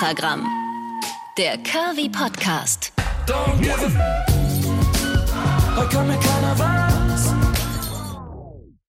Extragramm. Der Curvy Podcast. Don't give.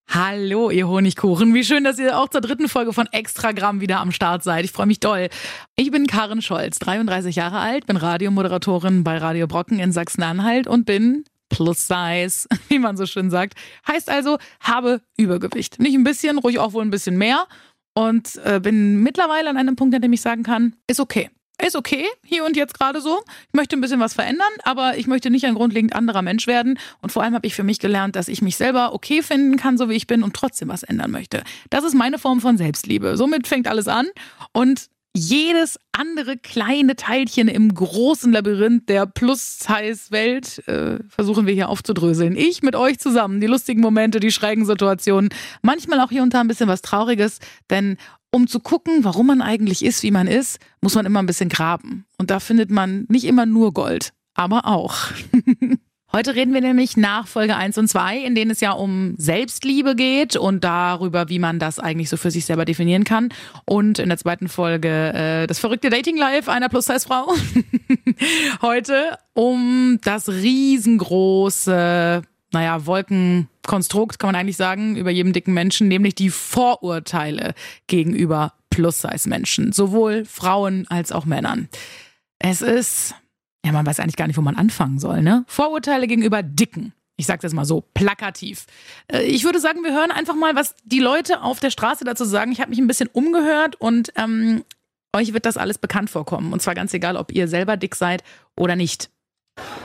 Hallo, ihr Honigkuchen. Wie schön, dass ihr auch zur dritten Folge von Extragramm wieder am Start seid. Ich freue mich doll. Ich bin Karin Scholz, 33 Jahre alt, bin Radiomoderatorin bei Radio Brocken in Sachsen-Anhalt und bin plus size, wie man so schön sagt. Heißt also, habe Übergewicht. Nicht ein bisschen, ruhig auch wohl ein bisschen mehr. Und äh, bin mittlerweile an einem Punkt, an dem ich sagen kann, ist okay ist okay, hier und jetzt gerade so. Ich möchte ein bisschen was verändern, aber ich möchte nicht ein grundlegend anderer Mensch werden. Und vor allem habe ich für mich gelernt, dass ich mich selber okay finden kann, so wie ich bin und trotzdem was ändern möchte. Das ist meine Form von Selbstliebe. Somit fängt alles an. Und jedes andere kleine Teilchen im großen Labyrinth der Plus-Size-Welt äh, versuchen wir hier aufzudröseln. Ich mit euch zusammen, die lustigen Momente, die schrägen Situationen, manchmal auch hier und da ein bisschen was Trauriges, denn um zu gucken, warum man eigentlich ist, wie man ist, muss man immer ein bisschen graben. Und da findet man nicht immer nur Gold, aber auch. Heute reden wir nämlich nach Folge 1 und 2, in denen es ja um Selbstliebe geht und darüber, wie man das eigentlich so für sich selber definieren kann. Und in der zweiten Folge äh, das verrückte Dating Life einer Plus-Size-Frau. Heute um das riesengroße naja, Wolkenkonstrukt, kann man eigentlich sagen, über jedem dicken Menschen, nämlich die Vorurteile gegenüber Plus-Size-Menschen, sowohl Frauen als auch Männern. Es ist, ja, man weiß eigentlich gar nicht, wo man anfangen soll, ne? Vorurteile gegenüber Dicken. Ich sage das mal so plakativ. Äh, ich würde sagen, wir hören einfach mal, was die Leute auf der Straße dazu sagen. Ich habe mich ein bisschen umgehört und ähm, euch wird das alles bekannt vorkommen. Und zwar ganz egal, ob ihr selber dick seid oder nicht.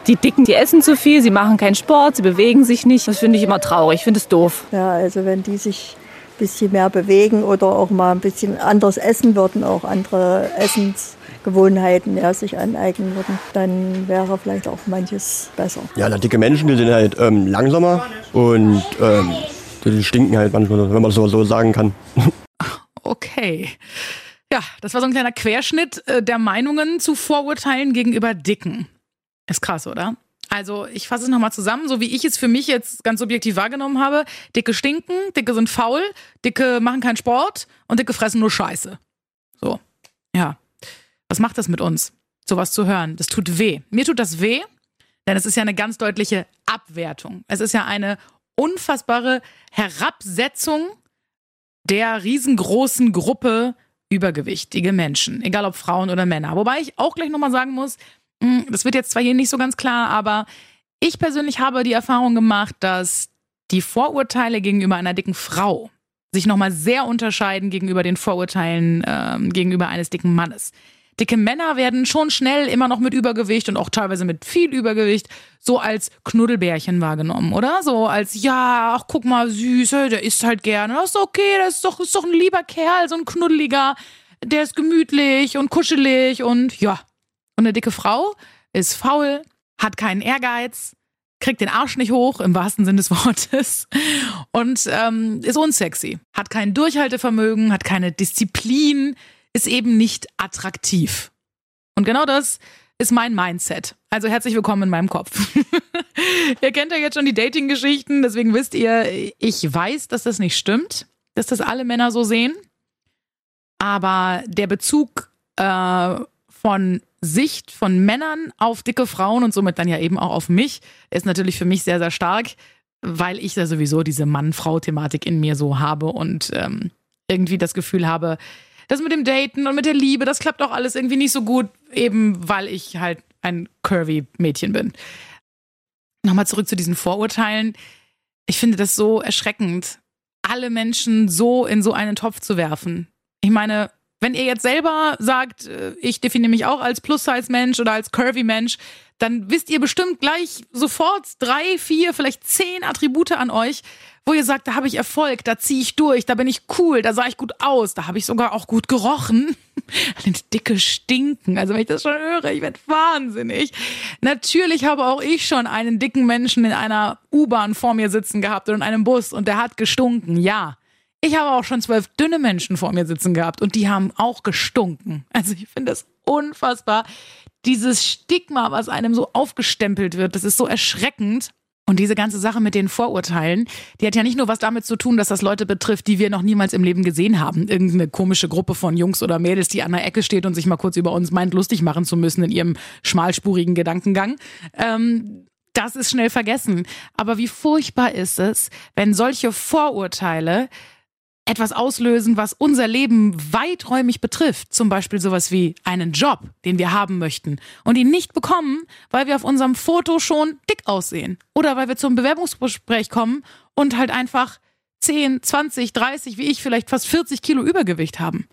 Die Dicken, die essen zu viel, sie machen keinen Sport, sie bewegen sich nicht. Das finde ich immer traurig, ich finde es doof. Ja, also wenn die sich bisschen mehr bewegen oder auch mal ein bisschen anders essen würden, auch andere Essensgewohnheiten ja, sich aneignen würden, dann wäre vielleicht auch manches besser. Ja, na, dicke Menschen, die sind halt ähm, langsamer und ähm, die stinken halt manchmal, wenn man das so sagen kann. Okay. Ja, das war so ein kleiner Querschnitt äh, der Meinungen zu Vorurteilen gegenüber Dicken. Ist krass, oder? Also ich fasse es nochmal zusammen, so wie ich es für mich jetzt ganz subjektiv wahrgenommen habe. Dicke stinken, Dicke sind faul, Dicke machen keinen Sport und Dicke fressen nur Scheiße. So, ja. Was macht das mit uns, sowas zu hören? Das tut weh. Mir tut das weh, denn es ist ja eine ganz deutliche Abwertung. Es ist ja eine unfassbare Herabsetzung der riesengroßen Gruppe übergewichtige Menschen, egal ob Frauen oder Männer. Wobei ich auch gleich nochmal sagen muss, das wird jetzt zwar hier nicht so ganz klar, aber ich persönlich habe die Erfahrung gemacht, dass die Vorurteile gegenüber einer dicken Frau sich nochmal sehr unterscheiden gegenüber den Vorurteilen ähm, gegenüber eines dicken Mannes. Dicke Männer werden schon schnell immer noch mit Übergewicht und auch teilweise mit viel Übergewicht so als Knuddelbärchen wahrgenommen, oder? So als, ja, ach guck mal, süß, der isst halt gerne. Das ist okay, das ist doch, ist doch ein lieber Kerl, so ein knuddeliger, der ist gemütlich und kuschelig und ja, und eine dicke Frau ist faul, hat keinen Ehrgeiz, kriegt den Arsch nicht hoch, im wahrsten Sinne des Wortes, und ähm, ist unsexy, hat kein Durchhaltevermögen, hat keine Disziplin, ist eben nicht attraktiv. Und genau das ist mein Mindset. Also herzlich willkommen in meinem Kopf. ihr kennt ja jetzt schon die Dating-Geschichten, deswegen wisst ihr, ich weiß, dass das nicht stimmt, dass das alle Männer so sehen. Aber der Bezug äh, von Sicht von Männern auf dicke Frauen und somit dann ja eben auch auf mich ist natürlich für mich sehr, sehr stark, weil ich ja sowieso diese Mann-Frau-Thematik in mir so habe und ähm, irgendwie das Gefühl habe, das mit dem Daten und mit der Liebe, das klappt auch alles irgendwie nicht so gut, eben weil ich halt ein curvy Mädchen bin. Nochmal zurück zu diesen Vorurteilen. Ich finde das so erschreckend, alle Menschen so in so einen Topf zu werfen. Ich meine, wenn ihr jetzt selber sagt, äh, ich definiere mich auch als Plus-Size-Mensch oder als Curvy-Mensch, dann wisst ihr bestimmt gleich sofort drei, vier, vielleicht zehn Attribute an euch, wo ihr sagt, da habe ich Erfolg, da ziehe ich durch, da bin ich cool, da sah ich gut aus, da habe ich sogar auch gut gerochen. Dicke Stinken. Also wenn ich das schon höre, ich werde wahnsinnig. Natürlich habe auch ich schon einen dicken Menschen in einer U-Bahn vor mir sitzen gehabt oder in einem Bus und der hat gestunken. Ja. Ich habe auch schon zwölf dünne Menschen vor mir sitzen gehabt und die haben auch gestunken. Also ich finde das unfassbar. Dieses Stigma, was einem so aufgestempelt wird, das ist so erschreckend. Und diese ganze Sache mit den Vorurteilen, die hat ja nicht nur was damit zu tun, dass das Leute betrifft, die wir noch niemals im Leben gesehen haben. Irgendeine komische Gruppe von Jungs oder Mädels, die an der Ecke steht und sich mal kurz über uns meint, lustig machen zu müssen in ihrem schmalspurigen Gedankengang. Ähm, das ist schnell vergessen. Aber wie furchtbar ist es, wenn solche Vorurteile etwas auslösen, was unser Leben weiträumig betrifft. Zum Beispiel sowas wie einen Job, den wir haben möchten und ihn nicht bekommen, weil wir auf unserem Foto schon dick aussehen. Oder weil wir zum Bewerbungsgespräch kommen und halt einfach 10, 20, 30, wie ich, vielleicht fast 40 Kilo Übergewicht haben.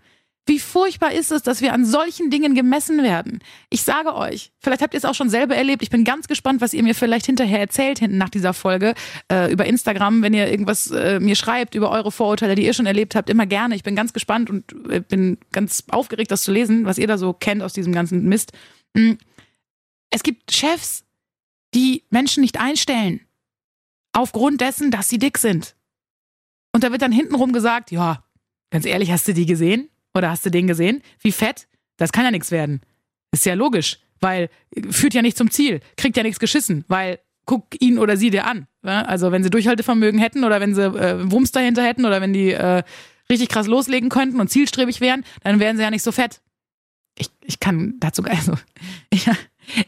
Wie furchtbar ist es, dass wir an solchen Dingen gemessen werden? Ich sage euch, vielleicht habt ihr es auch schon selber erlebt. Ich bin ganz gespannt, was ihr mir vielleicht hinterher erzählt, hinten nach dieser Folge, äh, über Instagram, wenn ihr irgendwas äh, mir schreibt über eure Vorurteile, die ihr schon erlebt habt, immer gerne. Ich bin ganz gespannt und äh, bin ganz aufgeregt, das zu lesen, was ihr da so kennt aus diesem ganzen Mist. Mm. Es gibt Chefs, die Menschen nicht einstellen. Aufgrund dessen, dass sie dick sind. Und da wird dann hintenrum gesagt, ja, ganz ehrlich, hast du die gesehen? Oder hast du den gesehen? Wie fett? Das kann ja nichts werden. Ist ja logisch, weil führt ja nicht zum Ziel, kriegt ja nichts geschissen, weil guck ihn oder sie dir an. Also wenn sie Durchhaltevermögen hätten oder wenn sie äh, Wumms dahinter hätten oder wenn die äh, richtig krass loslegen könnten und zielstrebig wären, dann wären sie ja nicht so fett. Ich, ich kann dazu, also ich,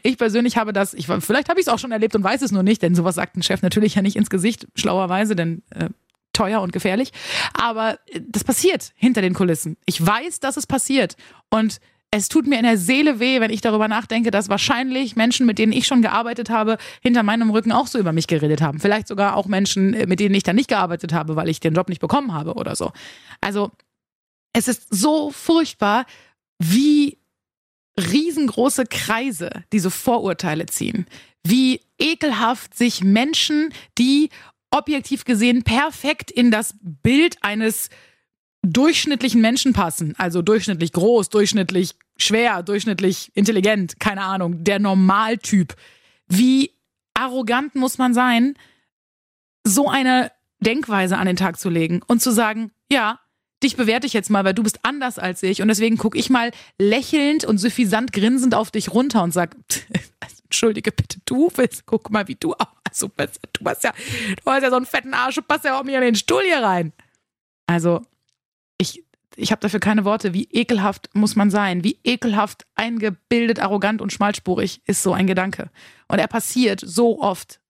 ich persönlich habe das, ich, vielleicht habe ich es auch schon erlebt und weiß es nur nicht, denn sowas sagt ein Chef natürlich ja nicht ins Gesicht, schlauerweise, denn äh, teuer und gefährlich. Aber äh, das passiert hinter den Kulissen. Ich weiß, dass es passiert. Und es tut mir in der Seele weh, wenn ich darüber nachdenke, dass wahrscheinlich Menschen, mit denen ich schon gearbeitet habe, hinter meinem Rücken auch so über mich geredet haben. Vielleicht sogar auch Menschen, äh, mit denen ich dann nicht gearbeitet habe, weil ich den Job nicht bekommen habe oder so. Also es ist so furchtbar, wie riesengroße Kreise diese Vorurteile ziehen. Wie ekelhaft sich Menschen, die objektiv gesehen perfekt in das Bild eines durchschnittlichen Menschen passen. Also durchschnittlich groß, durchschnittlich schwer, durchschnittlich intelligent, keine Ahnung, der Normaltyp. Wie arrogant muss man sein, so eine Denkweise an den Tag zu legen und zu sagen, ja, dich bewerte ich jetzt mal, weil du bist anders als ich und deswegen gucke ich mal lächelnd und suffisant grinsend auf dich runter und sag, entschuldige bitte, du willst, guck mal, wie du so, du hast ja, du hast ja so einen fetten Arsch, du passt ja auch mir in den Stuhl hier rein. Also, ich, ich habe dafür keine Worte. Wie ekelhaft muss man sein? Wie ekelhaft eingebildet, arrogant und schmalspurig ist so ein Gedanke. Und er passiert so oft.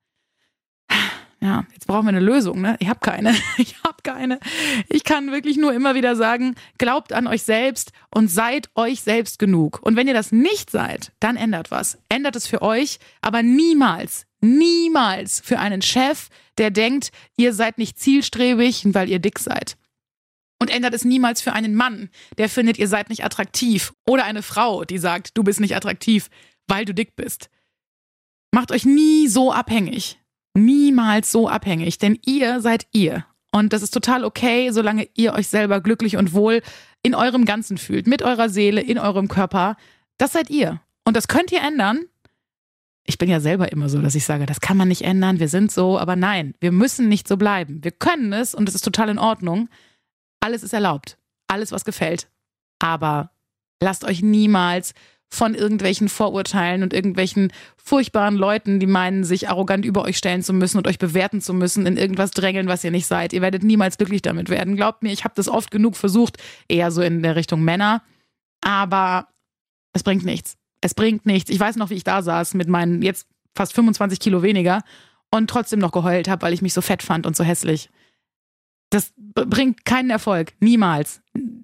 Ja, jetzt brauchen wir eine Lösung, ne? Ich habe keine. Ich habe keine. Ich kann wirklich nur immer wieder sagen, glaubt an euch selbst und seid euch selbst genug. Und wenn ihr das nicht seid, dann ändert was. Ändert es für euch, aber niemals, niemals für einen Chef, der denkt, ihr seid nicht zielstrebig, weil ihr dick seid. Und ändert es niemals für einen Mann, der findet, ihr seid nicht attraktiv. Oder eine Frau, die sagt, du bist nicht attraktiv, weil du dick bist. Macht euch nie so abhängig niemals so abhängig, denn ihr seid ihr. Und das ist total okay, solange ihr euch selber glücklich und wohl in eurem Ganzen fühlt, mit eurer Seele, in eurem Körper. Das seid ihr. Und das könnt ihr ändern. Ich bin ja selber immer so, dass ich sage, das kann man nicht ändern, wir sind so, aber nein, wir müssen nicht so bleiben. Wir können es und es ist total in Ordnung. Alles ist erlaubt. Alles, was gefällt. Aber lasst euch niemals von irgendwelchen Vorurteilen und irgendwelchen furchtbaren Leuten, die meinen, sich arrogant über euch stellen zu müssen und euch bewerten zu müssen, in irgendwas drängeln, was ihr nicht seid. Ihr werdet niemals glücklich damit werden. Glaubt mir, ich habe das oft genug versucht, eher so in der Richtung Männer. Aber es bringt nichts. Es bringt nichts. Ich weiß noch, wie ich da saß mit meinen jetzt fast 25 Kilo weniger und trotzdem noch geheult habe, weil ich mich so fett fand und so hässlich. Das bringt keinen Erfolg. Niemals.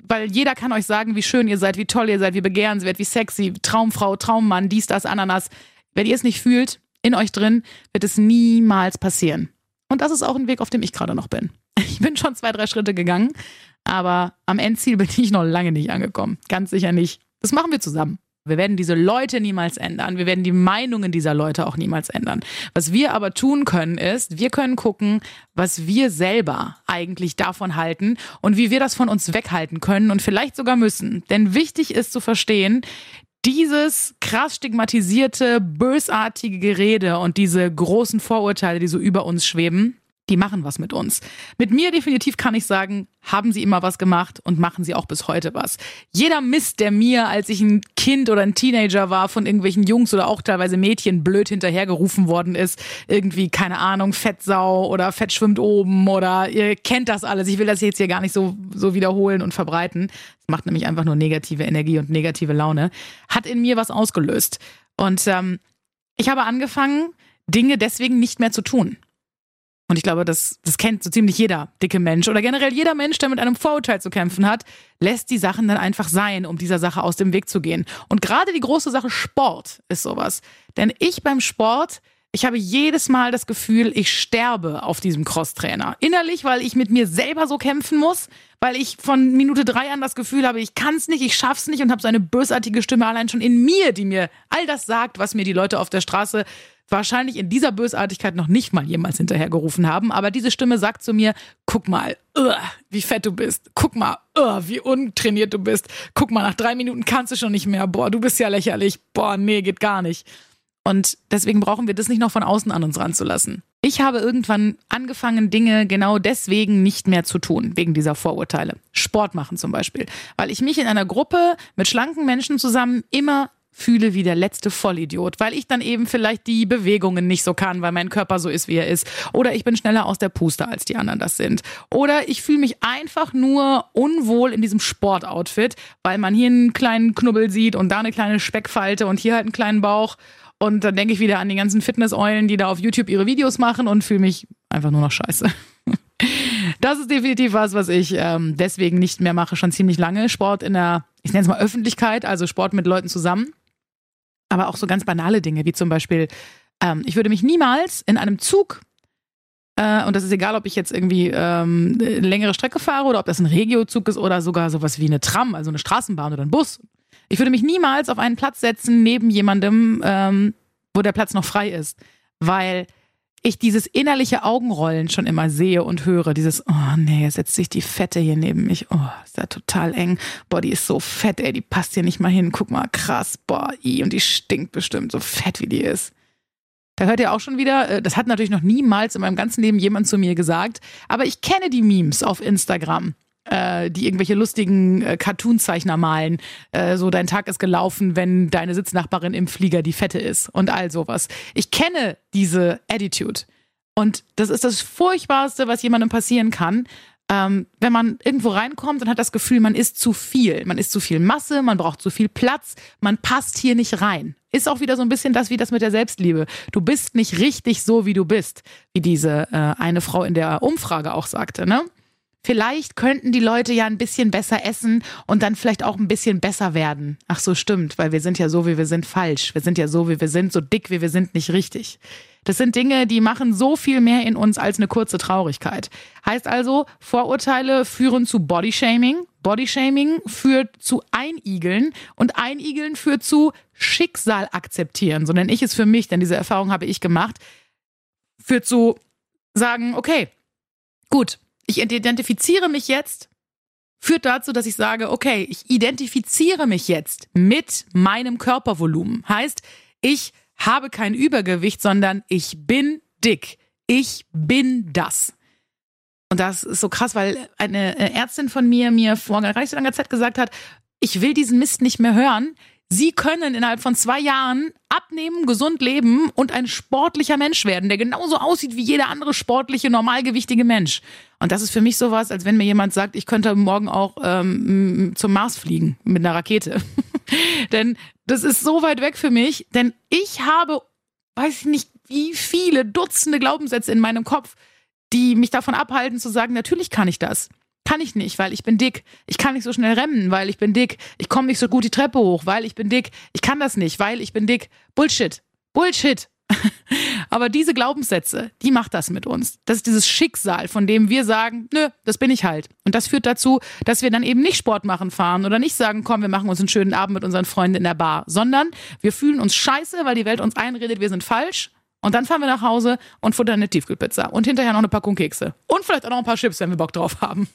Weil jeder kann euch sagen, wie schön ihr seid, wie toll ihr seid, wie begehrenswert, wie sexy, Traumfrau, Traummann, dies, das, Ananas. Wenn ihr es nicht fühlt, in euch drin, wird es niemals passieren. Und das ist auch ein Weg, auf dem ich gerade noch bin. Ich bin schon zwei, drei Schritte gegangen, aber am Endziel bin ich noch lange nicht angekommen. Ganz sicher nicht. Das machen wir zusammen. Wir werden diese Leute niemals ändern. Wir werden die Meinungen dieser Leute auch niemals ändern. Was wir aber tun können, ist, wir können gucken, was wir selber eigentlich davon halten und wie wir das von uns weghalten können und vielleicht sogar müssen. Denn wichtig ist zu verstehen, dieses krass stigmatisierte, bösartige Gerede und diese großen Vorurteile, die so über uns schweben, die machen was mit uns. Mit mir definitiv kann ich sagen, haben sie immer was gemacht und machen sie auch bis heute was. Jeder Mist, der mir, als ich ein Kind oder ein Teenager war, von irgendwelchen Jungs oder auch teilweise Mädchen blöd hinterhergerufen worden ist, irgendwie, keine Ahnung, Fettsau oder Fett schwimmt oben oder ihr kennt das alles. Ich will das jetzt hier gar nicht so, so wiederholen und verbreiten. Das macht nämlich einfach nur negative Energie und negative Laune. Hat in mir was ausgelöst. Und ähm, ich habe angefangen, Dinge deswegen nicht mehr zu tun. Und ich glaube, das, das kennt so ziemlich jeder dicke Mensch oder generell jeder Mensch, der mit einem Vorurteil zu kämpfen hat, lässt die Sachen dann einfach sein, um dieser Sache aus dem Weg zu gehen. Und gerade die große Sache Sport ist sowas. Denn ich beim Sport, ich habe jedes Mal das Gefühl, ich sterbe auf diesem Crosstrainer. Innerlich, weil ich mit mir selber so kämpfen muss, weil ich von Minute drei an das Gefühl habe, ich kann es nicht, ich schaff's nicht und habe so eine bösartige Stimme allein schon in mir, die mir all das sagt, was mir die Leute auf der Straße wahrscheinlich in dieser Bösartigkeit noch nicht mal jemals hinterhergerufen haben. Aber diese Stimme sagt zu mir, guck mal, uh, wie fett du bist. Guck mal, uh, wie untrainiert du bist. Guck mal, nach drei Minuten kannst du schon nicht mehr. Boah, du bist ja lächerlich. Boah, nee, geht gar nicht. Und deswegen brauchen wir das nicht noch von außen an uns ranzulassen. Ich habe irgendwann angefangen, Dinge genau deswegen nicht mehr zu tun, wegen dieser Vorurteile. Sport machen zum Beispiel. Weil ich mich in einer Gruppe mit schlanken Menschen zusammen immer fühle wie der letzte Vollidiot, weil ich dann eben vielleicht die Bewegungen nicht so kann, weil mein Körper so ist, wie er ist. Oder ich bin schneller aus der Puste, als die anderen das sind. Oder ich fühle mich einfach nur unwohl in diesem Sportoutfit, weil man hier einen kleinen Knubbel sieht und da eine kleine Speckfalte und hier halt einen kleinen Bauch. Und dann denke ich wieder an die ganzen Fitnesseulen, die da auf YouTube ihre Videos machen und fühle mich einfach nur noch scheiße. Das ist definitiv was, was ich ähm, deswegen nicht mehr mache, schon ziemlich lange. Sport in der, ich nenne es mal Öffentlichkeit, also Sport mit Leuten zusammen aber auch so ganz banale Dinge, wie zum Beispiel, ähm, ich würde mich niemals in einem Zug, äh, und das ist egal, ob ich jetzt irgendwie ähm, eine längere Strecke fahre oder ob das ein Regiozug ist oder sogar sowas wie eine Tram, also eine Straßenbahn oder ein Bus. Ich würde mich niemals auf einen Platz setzen neben jemandem, ähm, wo der Platz noch frei ist, weil ich dieses innerliche Augenrollen schon immer sehe und höre. Dieses, oh nee, jetzt setzt sich die Fette hier neben mich. Oh, ist ja total eng. Boah, die ist so fett, ey, die passt hier nicht mal hin. Guck mal, krass, boah, i, und die stinkt bestimmt, so fett wie die ist. Da hört ihr auch schon wieder, äh, das hat natürlich noch niemals in meinem ganzen Leben jemand zu mir gesagt, aber ich kenne die Memes auf Instagram äh, die irgendwelche lustigen äh, Cartoonzeichner malen. Äh, so dein Tag ist gelaufen, wenn deine Sitznachbarin im Flieger die Fette ist und all sowas. Ich kenne diese Attitude. Und das ist das Furchtbarste, was jemandem passieren kann. Ähm, wenn man irgendwo reinkommt und hat das Gefühl, man ist zu viel. Man ist zu viel Masse, man braucht zu viel Platz, man passt hier nicht rein. Ist auch wieder so ein bisschen das wie das mit der Selbstliebe. Du bist nicht richtig so, wie du bist, wie diese äh, eine Frau in der Umfrage auch sagte, ne? Vielleicht könnten die Leute ja ein bisschen besser essen und dann vielleicht auch ein bisschen besser werden. Ach so, stimmt, weil wir sind ja so, wie wir sind, falsch. Wir sind ja so, wie wir sind, so dick, wie wir sind, nicht richtig. Das sind Dinge, die machen so viel mehr in uns als eine kurze Traurigkeit. Heißt also, Vorurteile führen zu Bodyshaming. Bodyshaming führt zu Einigeln und Einigeln führt zu Schicksal akzeptieren. So nenne ich es für mich, denn diese Erfahrung habe ich gemacht. Führt zu sagen, okay, gut, ich identifiziere mich jetzt, führt dazu, dass ich sage, okay, ich identifiziere mich jetzt mit meinem Körpervolumen. Heißt, ich habe kein Übergewicht, sondern ich bin dick. Ich bin das. Und das ist so krass, weil eine Ärztin von mir mir vor gar nicht so langer Zeit gesagt hat, ich will diesen Mist nicht mehr hören. Sie können innerhalb von zwei Jahren abnehmen, gesund leben und ein sportlicher Mensch werden, der genauso aussieht wie jeder andere sportliche, normalgewichtige Mensch. Und das ist für mich sowas, als wenn mir jemand sagt, ich könnte morgen auch ähm, zum Mars fliegen mit einer Rakete. denn das ist so weit weg für mich, denn ich habe, weiß ich nicht, wie viele Dutzende Glaubenssätze in meinem Kopf, die mich davon abhalten zu sagen, natürlich kann ich das. Kann ich nicht, weil ich bin dick. Ich kann nicht so schnell rennen, weil ich bin dick. Ich komme nicht so gut die Treppe hoch, weil ich bin dick. Ich kann das nicht, weil ich bin dick. Bullshit. Bullshit. Aber diese Glaubenssätze, die macht das mit uns. Das ist dieses Schicksal, von dem wir sagen, nö, das bin ich halt. Und das führt dazu, dass wir dann eben nicht Sport machen fahren oder nicht sagen, komm, wir machen uns einen schönen Abend mit unseren Freunden in der Bar, sondern wir fühlen uns scheiße, weil die Welt uns einredet, wir sind falsch. Und dann fahren wir nach Hause und futtern eine Tiefkühlpizza und hinterher noch eine Packung Kekse. Und vielleicht auch noch ein paar Chips, wenn wir Bock drauf haben.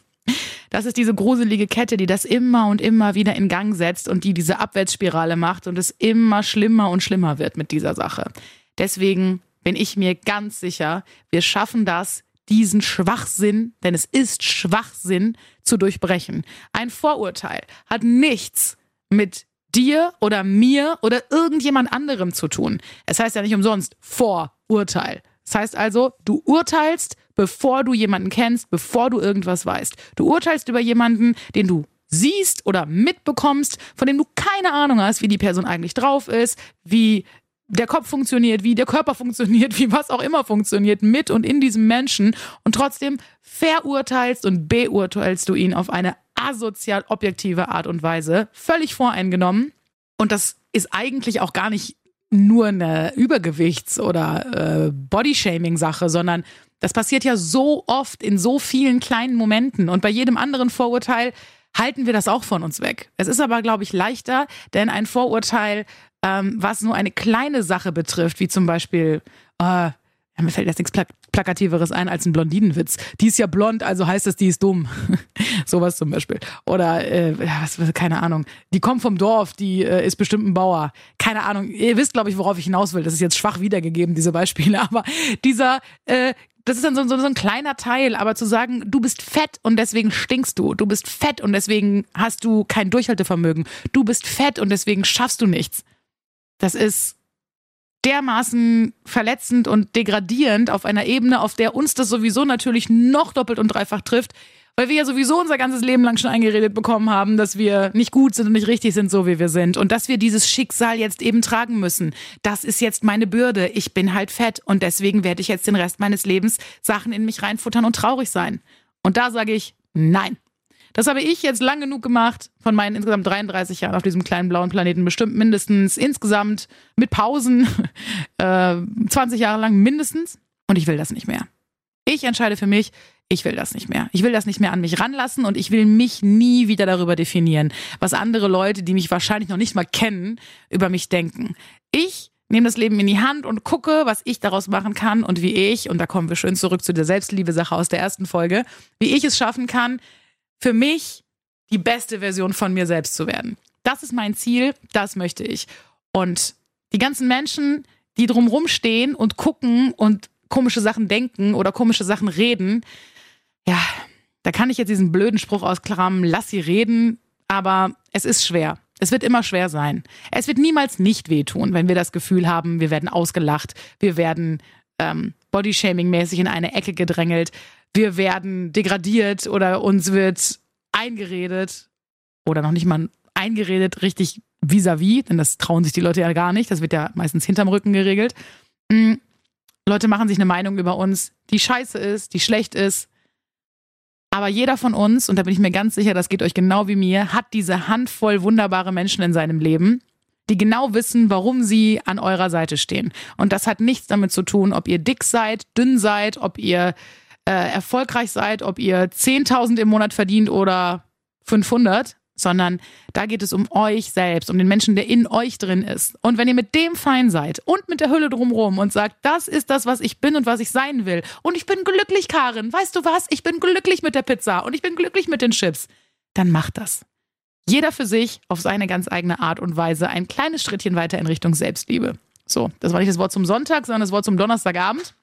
Das ist diese gruselige Kette, die das immer und immer wieder in Gang setzt und die diese Abwärtsspirale macht und es immer schlimmer und schlimmer wird mit dieser Sache. Deswegen bin ich mir ganz sicher, wir schaffen das diesen Schwachsinn, denn es ist Schwachsinn, zu durchbrechen. Ein Vorurteil hat nichts mit dir oder mir oder irgendjemand anderem zu tun. Es heißt ja nicht umsonst Vorurteil. Das heißt also, du urteilst, bevor du jemanden kennst, bevor du irgendwas weißt. Du urteilst über jemanden, den du siehst oder mitbekommst, von dem du keine Ahnung hast, wie die Person eigentlich drauf ist, wie der Kopf funktioniert, wie der Körper funktioniert, wie was auch immer funktioniert mit und in diesem Menschen und trotzdem verurteilst und beurteilst du ihn auf eine asozial objektive Art und Weise, völlig voreingenommen. Und das ist eigentlich auch gar nicht nur eine Übergewichts- oder äh, Bodyshaming-Sache, sondern das passiert ja so oft in so vielen kleinen Momenten. Und bei jedem anderen Vorurteil halten wir das auch von uns weg. Es ist aber, glaube ich, leichter, denn ein Vorurteil, ähm, was nur eine kleine Sache betrifft, wie zum Beispiel, äh, ja, mir fällt jetzt nichts Plak Plakativeres ein als ein Blondinenwitz. Die ist ja blond, also heißt es, die ist dumm. Sowas zum Beispiel. Oder, äh, was, keine Ahnung, die kommt vom Dorf, die äh, ist bestimmt ein Bauer. Keine Ahnung. Ihr wisst, glaube ich, worauf ich hinaus will. Das ist jetzt schwach wiedergegeben, diese Beispiele. Aber dieser äh, das ist dann so, so, so ein kleiner Teil, aber zu sagen, du bist fett und deswegen stinkst du, du bist fett und deswegen hast du kein Durchhaltevermögen, du bist fett und deswegen schaffst du nichts. Das ist dermaßen verletzend und degradierend auf einer Ebene, auf der uns das sowieso natürlich noch doppelt und dreifach trifft, weil wir ja sowieso unser ganzes Leben lang schon eingeredet bekommen haben, dass wir nicht gut sind und nicht richtig sind, so wie wir sind. Und dass wir dieses Schicksal jetzt eben tragen müssen. Das ist jetzt meine Bürde. Ich bin halt fett und deswegen werde ich jetzt den Rest meines Lebens Sachen in mich reinfuttern und traurig sein. Und da sage ich, nein. Das habe ich jetzt lang genug gemacht, von meinen insgesamt 33 Jahren auf diesem kleinen blauen Planeten bestimmt mindestens insgesamt mit Pausen äh, 20 Jahre lang mindestens. Und ich will das nicht mehr. Ich entscheide für mich, ich will das nicht mehr. Ich will das nicht mehr an mich ranlassen und ich will mich nie wieder darüber definieren, was andere Leute, die mich wahrscheinlich noch nicht mal kennen, über mich denken. Ich nehme das Leben in die Hand und gucke, was ich daraus machen kann und wie ich, und da kommen wir schön zurück zu der Selbstliebe-Sache aus der ersten Folge, wie ich es schaffen kann, für mich die beste Version von mir selbst zu werden. Das ist mein Ziel, das möchte ich. Und die ganzen Menschen, die drumrum stehen und gucken und komische Sachen denken oder komische Sachen reden, ja, da kann ich jetzt diesen blöden Spruch auskramen, lass sie reden, aber es ist schwer. Es wird immer schwer sein. Es wird niemals nicht wehtun, wenn wir das Gefühl haben, wir werden ausgelacht, wir werden ähm, Bodyshaming-mäßig in eine Ecke gedrängelt, wir werden degradiert oder uns wird eingeredet oder noch nicht mal eingeredet, richtig vis-à-vis, -vis, denn das trauen sich die Leute ja gar nicht. Das wird ja meistens hinterm Rücken geregelt. Mhm. Leute machen sich eine Meinung über uns, die scheiße ist, die schlecht ist. Aber jeder von uns, und da bin ich mir ganz sicher, das geht euch genau wie mir, hat diese Handvoll wunderbare Menschen in seinem Leben, die genau wissen, warum sie an eurer Seite stehen. Und das hat nichts damit zu tun, ob ihr dick seid, dünn seid, ob ihr äh, erfolgreich seid, ob ihr 10.000 im Monat verdient oder 500, sondern da geht es um euch selbst, um den Menschen, der in euch drin ist. Und wenn ihr mit dem fein seid und mit der Hülle drumherum und sagt, das ist das, was ich bin und was ich sein will, und ich bin glücklich, Karin, weißt du was? Ich bin glücklich mit der Pizza und ich bin glücklich mit den Chips, dann macht das. Jeder für sich auf seine ganz eigene Art und Weise ein kleines Schrittchen weiter in Richtung Selbstliebe. So, das war nicht das Wort zum Sonntag, sondern das Wort zum Donnerstagabend.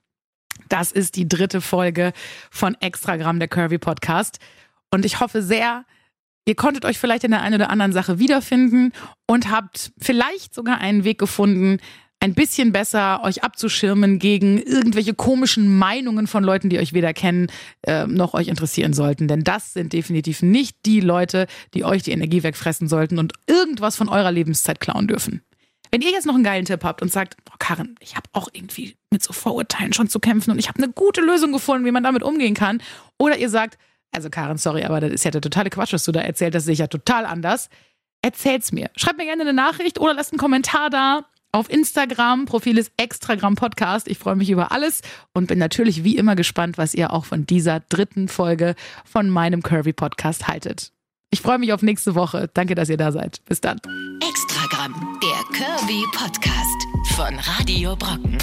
Das ist die dritte Folge von Extragramm, der Curvy Podcast. Und ich hoffe sehr, Ihr konntet euch vielleicht in der einen oder anderen Sache wiederfinden und habt vielleicht sogar einen Weg gefunden, ein bisschen besser euch abzuschirmen gegen irgendwelche komischen Meinungen von Leuten, die euch weder kennen, äh, noch euch interessieren sollten. Denn das sind definitiv nicht die Leute, die euch die Energie wegfressen sollten und irgendwas von eurer Lebenszeit klauen dürfen. Wenn ihr jetzt noch einen geilen Tipp habt und sagt, Karin, ich habe auch irgendwie mit so Vorurteilen schon zu kämpfen und ich habe eine gute Lösung gefunden, wie man damit umgehen kann, oder ihr sagt, also Karin, sorry, aber das ist ja der totale Quatsch, was du da erzählt hast, sehe ich ja total anders. Erzähl's mir. Schreib mir gerne eine Nachricht oder lasst einen Kommentar da. Auf Instagram, Profil ist Extragramm Podcast. Ich freue mich über alles und bin natürlich wie immer gespannt, was ihr auch von dieser dritten Folge von meinem Curvy Podcast haltet. Ich freue mich auf nächste Woche. Danke, dass ihr da seid. Bis dann. Extragramm, der Curvy Podcast von Radio Brocken.